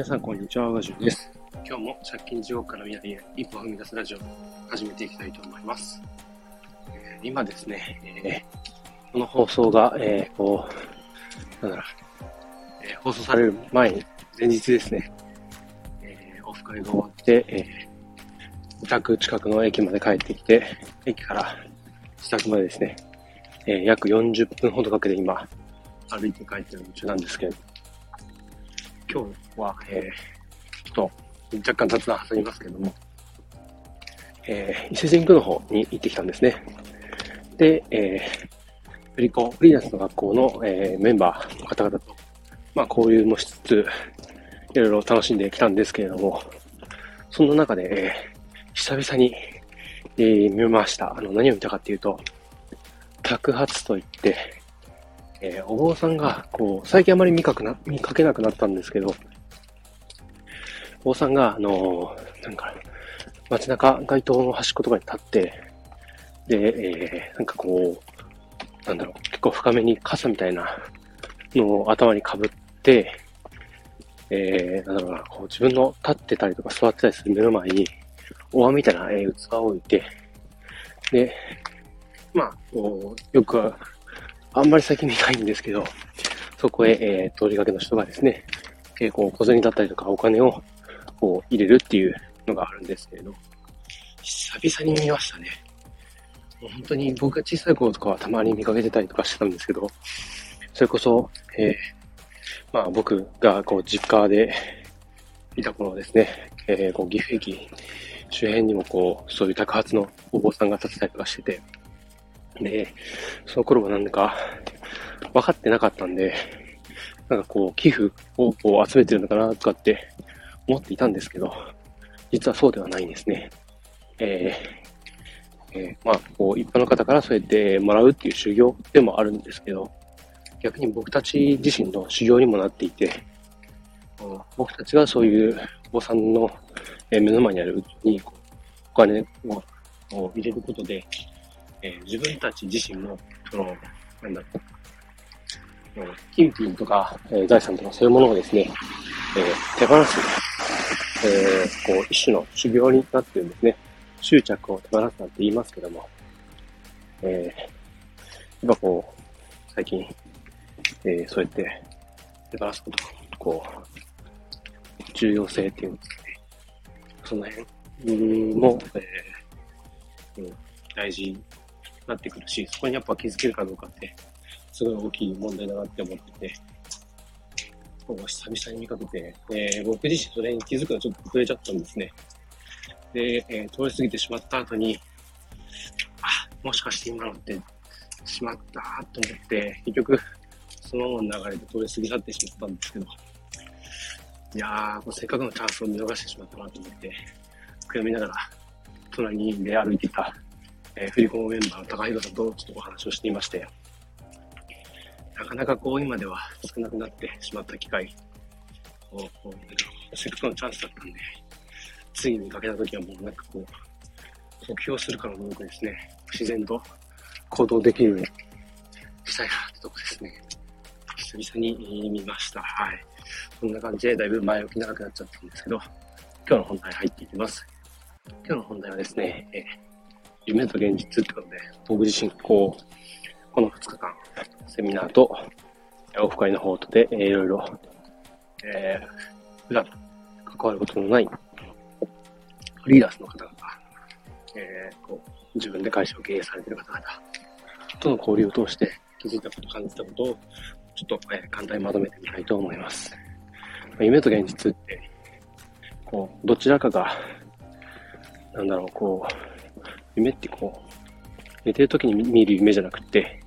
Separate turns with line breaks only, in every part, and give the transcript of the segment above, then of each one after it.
皆さん、こんにちは。ガジュです。今日も借金地獄から未来へ一歩踏み出すラジオを始めていきたいと思います。えー、今ですね、えー、この放送が、えー、こう、なんだろう、え放送される前に、前日ですね、えオフ会が終わって、え自宅近くの駅まで帰ってきて、駅から自宅までですね、え約40分ほどかけて今、歩いて帰ってる途中なんですけど、今日は、えー、ちょっと若干雑談挟みますけども、えー、伊勢神宮の方に行ってきたんですね。で、えー、フリコ、フリーランスの学校の、えー、メンバーの方々と、まあ、交流もしつつ、いろいろ楽しんできたんですけれども、そんな中で、えー、久々に、えー、見ました。あの、何を見たかっていうと、宅発といって、えー、お坊さんが、こう、最近あまり見かくな、見かけなくなったんですけど、お坊さんが、あのー、なんか、街中街灯の端っことかに立って、で、えー、なんかこう、なんだろう、結構深めに傘みたいなのを頭にかぶって、えー、なんだろうな、こう自分の立ってたりとか座ってたりする目の前に、お椀みたいな、えー、器を置いて、で、まあ、こう、よくあんまり最近見ないんですけど、そこへ、えー、通りがけの人がですね、結構小銭だったりとかお金をこう入れるっていうのがあるんですけれど、久々に見ましたね。もう本当に僕が小さい頃とかはたまに見かけてたりとかしてたんですけど、それこそ、えー、まあ僕がこう実家でいた頃ですね、えー、こう岐阜駅周辺にもこう、そういう宅発のお坊さんが立てたりとかしてて、で、その頃はなんか、分かってなかったんで、なんかこう、寄付をこう集めてるのかなとかって思っていたんですけど、実はそうではないんですね。えー、えー、まあ、こう、一般の方からそうやってもらうっていう修行でもあるんですけど、逆に僕たち自身の修行にもなっていて、僕たちがそういうお坊さんの目の前にあるうちにお金を入れることで、えー、自分たち自身も、その、なんだろう、金品とか、えー、財産とかそういうものをですね、えー、手放す、えー、こう、一種の修行になってるんですね。執着を手放すなんて言いますけども、えー、やっぱこう、最近、えー、そうやって手放すこと、こう、重要性っていうんですかね。その辺も、えー、うん、大事なってくるし、そこにやっぱ気づけるかどうかって、すごい大きい問題だなって思ってて、久々に見かけて、えー、僕自身それに気づくのちょっと遅れちゃったんですね。で、えー、通り過ぎてしまった後に、あ、もしかして今のってしまったと思って、結局、そのままの流れで通り過ぎ去ってしまったんですけど、いやー、こせっかくのチャンスを見逃してしまったなと思って、悔やみながら、隣で歩いていた。えー、振り込むメンバーの高弘さんとちょっとお話をしていまして、なかなかこう今では少なくなってしまった機会を、こう、せっかくのチャンスだったんで、次にかけた時はもうなんかこう、目標するかのごとくですね、自然と行動できるようにしたいなってとこですね。久々に見ました。はい。そんな感じでだいぶ前置き長くなっちゃったんですけど、今日の本題入っていきます。今日の本題はですね、えー夢と現実ってことで、僕自身、こう、この2日間、セミナーと、オフ会の方とで、えー、いろいろ、えー、普段関わることのない、フリーランスの方々、えー、こう、自分で会社を経営されている方々との交流を通して気づいたこと、感じたことを、ちょっと、えー、簡単にまとめてみたいと思います。夢と現実って、こう、どちらかが、なんだろう、こう、夢ってこう、寝てる時に見る夢じゃなくて、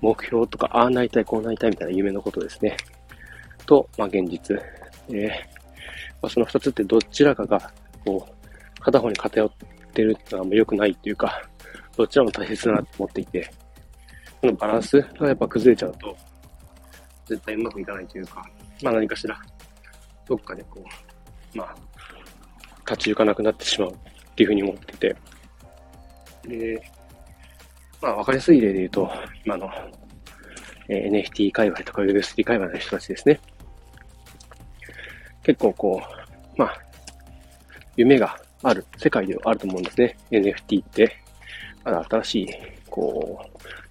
目標とか、ああなりたい、こうなりたいみたいな夢のことですね。と、まあ現実。えー、まあ、その二つってどちらかが、こう、片方に偏ってるってのはあんま良くないっていうか、どちらも大切だなと思っていて、このバランスがやっぱ崩れちゃうと、絶対うまくいかないというか、まあ何かしら、どっかでこう、まあ、立ち行かなくなってしまうっていうふうに思ってて、で、まあ、わかりやすい例で言うと、今の、えー、NFT 界隈とか Web3 界隈の人たちですね。結構こう、まあ、夢がある世界ではあると思うんですね。NFT って、まだ新しい、こ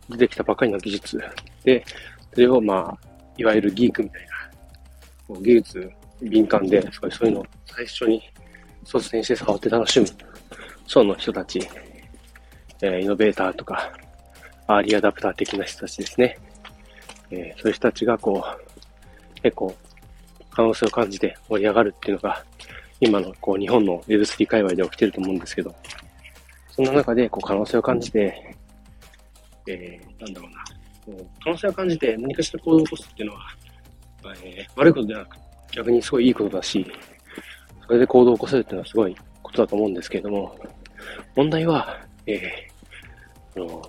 う、出てきたばかりの技術で、それをまあ、いわゆるギークみたいな、こう技術敏感で、そういうのを最初に率先して触って楽しむ層の人たち、え、イノベーターとか、アーリーアダプター的な人たちですね。え、そういう人たちがこう、結構可能性を感じて盛り上がるっていうのが、今のこう日本の Web3 界隈で起きてると思うんですけど、そんな中でこう可能性を感じて、えー、なんだろうな、可能性を感じて何かしら行動を起こすっていうのは、えー、悪いことではなく、逆にすごいいいことだし、それで行動を起こせるっていうのはすごいことだと思うんですけれども、問題は、え、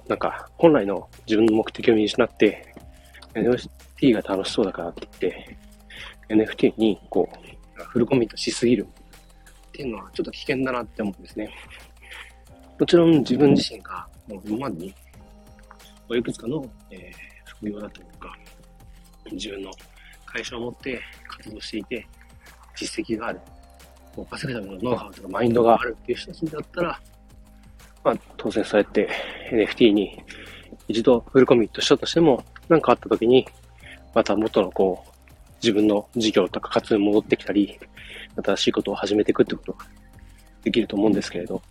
なんか、本来の自分の目的を見失って、NFT が楽しそうだからって言って、NFT にこう、フルコミットしすぎるっていうのはちょっと危険だなって思うんですね。もちろん自分自身がもう今までにいくつかの、えー、副業だったりとか、自分の会社を持って活動していて、実績がある、こう稼ぐためのノウハウとかマインドがあるっていう人たちだったら、まあ当然そうやって NFT に一度フルコミットしたとしても、何かあった時に、また元のこう、自分の事業とか活動に戻ってきたり、新しいことを始めていくってことができると思うんですけれど、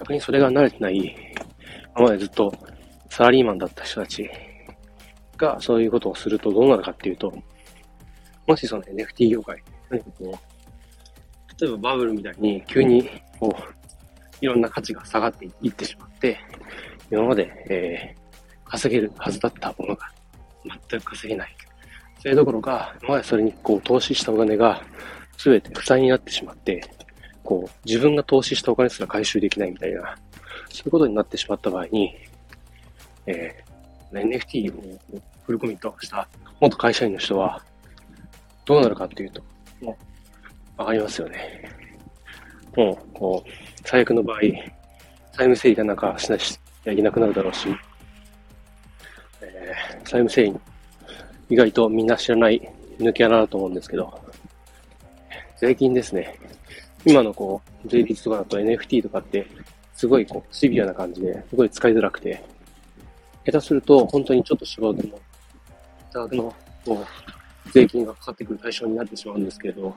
逆にそれが慣れてない、今までずっとサラリーマンだった人たちがそういうことをするとどうなるかっていうと、もしその NFT 業界、何かこう、例えばバブルみたいに急にこう、いろんな価値が下がっていってしまって、今まで、えー、稼げるはずだったものが全く稼げない。それどころか、今までそれにこう投資したお金が全て負債になってしまって、こう、自分が投資したお金すら回収できないみたいな、そういうことになってしまった場合に、えー、NFT をフルコミットした元会社員の人は、どうなるかっていうと、もう、わかりますよね。もう、こう、最悪の場合、債務整理がなんかしないし、できなくなるだろうし、えー、債務整理、意外とみんな知らない抜け穴だと思うんですけど、税金ですね。今のこう、税率とかだと NFT とかって、すごいこう、シビアな感じで、すごい使いづらくて、下手すると本当にちょっと芝生の、多額の、こう、税金がかかってくる対象になってしまうんですけれど、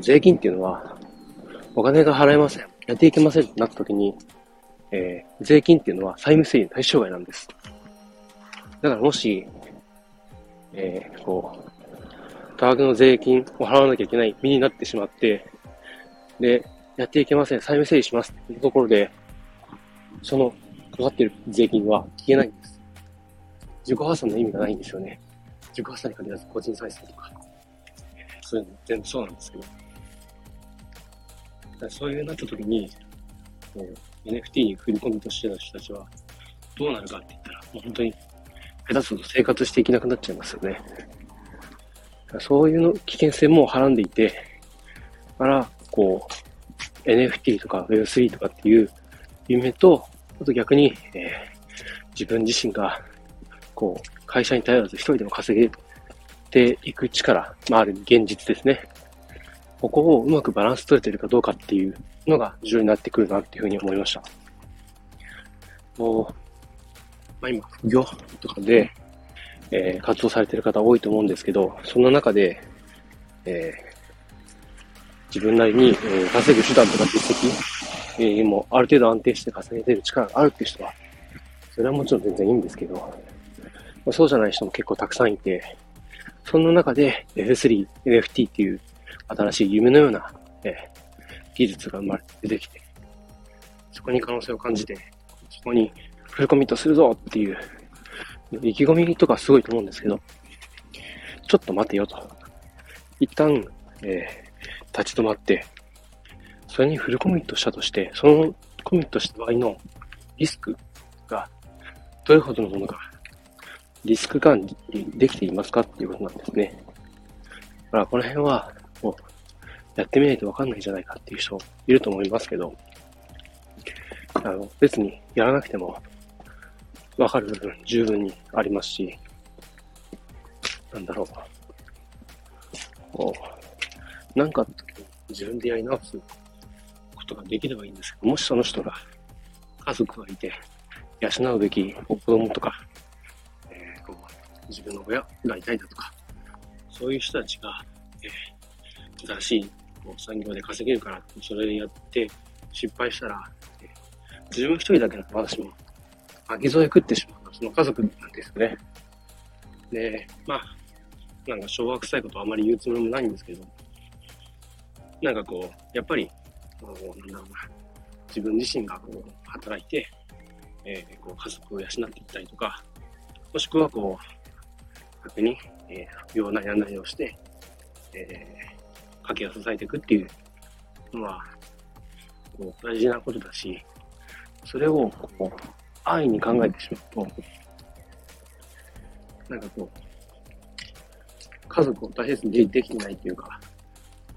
税金っていうのは、お金が払えません。やっていけませんってなった時に、えー、税金っていうのは債務整理対象外なんです。だからもし、えー、こう、多額の税金を払わなきゃいけない身になってしまって、で、やっていけません。債務整理しますっていうところで、そのかかってる税金は消えないんです。自己破産の意味がないんですよね。自己破産に限らず個人再生とか、そういうの全部そうなんですけど。そういうなった時に、NFT に振り込みとしてた人たちは、どうなるかって言ったら、もう本当に、下手すると生活していけなくなっちゃいますよね。そういうの危険性もはらんでいて、から、こう、NFT とか Web3 とかっていう夢と、あと逆に、えー、自分自身が、こう、会社に頼らず一人でも稼げていく力、まあ、ある現実ですね。ここをうまくバランス取れてるかどうかっていうのが重要になってくるなっていうふうに思いました。もう、まあ今、副業とかで、えー、活動されてる方多いと思うんですけど、そんな中で、えー、自分なりに、えー、稼ぐ手段とか実績、えー、もうある程度安定して稼げてる力があるっていう人は、それはもちろん全然いいんですけど、まあ、そうじゃない人も結構たくさんいて、そんな中で F3、NFT っていう新しい夢のような、え、技術が生まれて出てきて、そこに可能性を感じて、そこにフルコミットするぞっていう意気込みとかすごいと思うんですけど、ちょっと待てよと。一旦、えー、立ち止まって、それにフルコミットしたとして、そのコミットした場合のリスクがどれほどのものか、リスク管理できていますかっていうことなんですね。だからこの辺は、やってみないとわかんないんじゃないかっていう人いると思いますけど、あの、別にやらなくてもわかる部分十分にありますし、なんだろう。こうなんか自分でやり直すことができればいいんですけど、もしその人が家族がいて、養うべき子供とか、えー、こう自分の親がいたりだとか、そういう人たちが、えー、新しい産業で稼げるから、それでやって失敗したら、自分一人だけの私も、巻き添え食ってしまうその家族なんですよね。で、まあ、なんか昭和臭いことはあまり言うつもりもないんですけど、なんかこう、やっぱり、なんだろうな、自分自身がこう、働いて、えー、こう家族を養っていったりとか、もしくはこう、逆に、えー、不要なやんないをして、えー、家計を支えていくっていうのは、こう、大事なことだし、それを、こう、安易に考えてしまうと、なんかこう、家族を大切にできてないっていうか、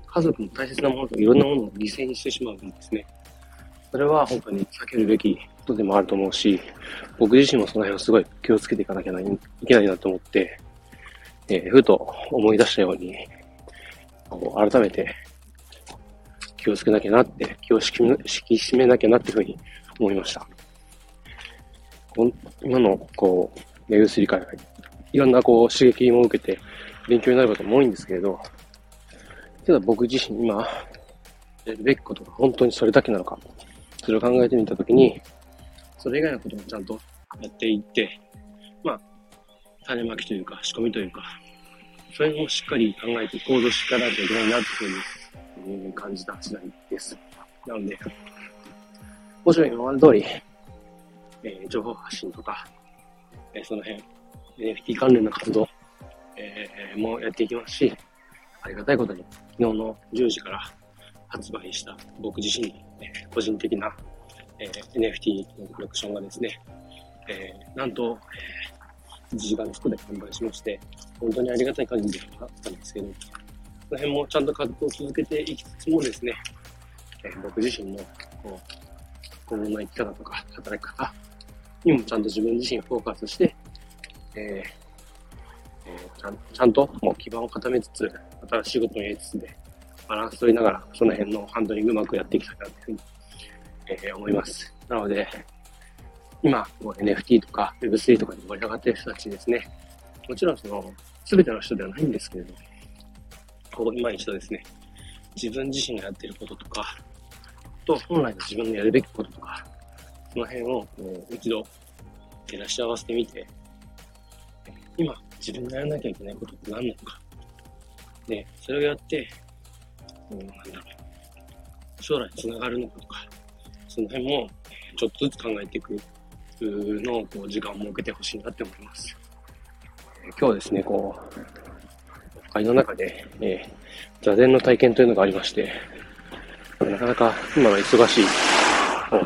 家族の大切なものとかいろんなものを犠牲にしてしまうんですね。それは本当に避けるべきことでもあると思うし、僕自身もその辺をすごい気をつけていかなきゃいけないなと思って、えー、ふと思い出したように、こう改めて気をつけなきゃなって、気を引き締めなきゃなっていうふうに思いました。今の、こう、目薬会いろんなこう刺激も受けて勉強になることも多いんですけれど、ただ僕自身今、やるべきことが本当にそれだけなのか、それを考えてみたときに、それ以外のこともちゃんとやっていって、まあ、種まきというか、仕込みというか、それもしっかり考えて行動していかないといけないなというふうに感じた次第です。なので、もちろん今まで通り、えー、情報発信とか、えー、その辺、NFT 関連の活動、えー、もやっていきますし、ありがたいことに、昨日の10時から発売した僕自身、えー、個人的な、えー、NFT のコレクションがですね、えー、なんと、えー、1時間服で販売しまして、本当にありがたい限りではあったんですけど、その辺もちゃんと活動を続けていきつつもですね、えー、僕自身のこう今後の生き方とか働き方にもちゃんと自分自身フォーカスして、えーえー、ちゃんちゃんともう基盤を固めつつ、新しいことをやりつつで、バランス取りながら、その辺のハンドリングうまくやっていきたいなというふうに、えー、思います。なので、今、NFT とか Web3 とかに盛り上がっている人たちですね、もちろんその、すべての人ではないんですけれど、こう、今一度ですね、自分自身がやっていることとか、と、本来の自分のやるべきこととか、その辺をこう一度照らし合わせてみて、今自分がやらなきゃいけないことって何なのか。で、それをやって、うん、なんだろう、将来につながるのかとか、その辺もちょっとずつ考えていくのをこう時間を設けてほしいなって思います。今日はですね、こう、会の中で、えー、座禅の体験というのがありまして、なかなか今の忙しい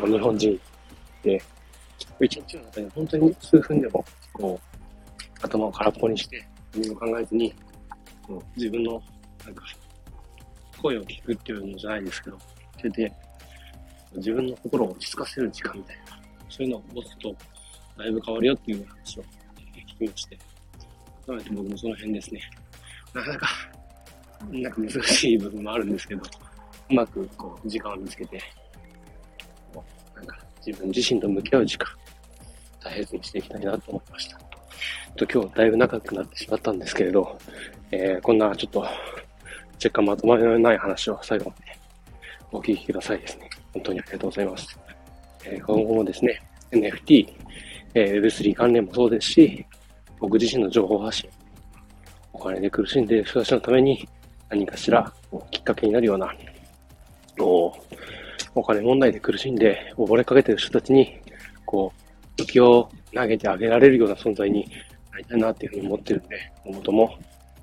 日本人で、一日の中で本当に数分でも、こう、頭を空っぽにして、何も考えずに、自分の、なんか、声を聞くっていうのじゃないですけど、それで、自分の心を落ち着かせる時間みたいな、そういうのを持つと、だいぶ変わるよっていう話を聞きまして、なので僕もその辺ですね、なかなか、なんか難しい部分もあるんですけど、うまくこう、時間を見つけて、なんか自分自身と向き合う時間、大切にしていきたいなと思いました。と今日だいぶ長くなってしまったんですけれど、えー、こんなちょっと、若干まとまりのない話を最後までお聞きくださいですね。本当にありがとうございます。えー、今後もですね、NFT、えー、Web3 関連もそうですし、僕自身の情報発信、お金で苦しんでいる人たちのために何かしらきっかけになるような、おお金問題で苦しんで溺れかけている人たちに、こう、浮きを投げてあげられるような存在になりたいなっていうふうに思ってるんで、今後とも、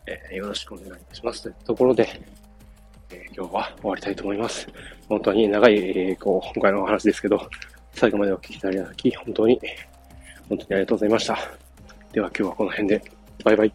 えー、よろしくお願いいたします。というところで、えー、今日は終わりたいと思います。本当に長い、えー、こう、今回のお話ですけど、最後までお聞きいただき、本当に、本当にありがとうございました。では今日はこの辺で、バイバイ。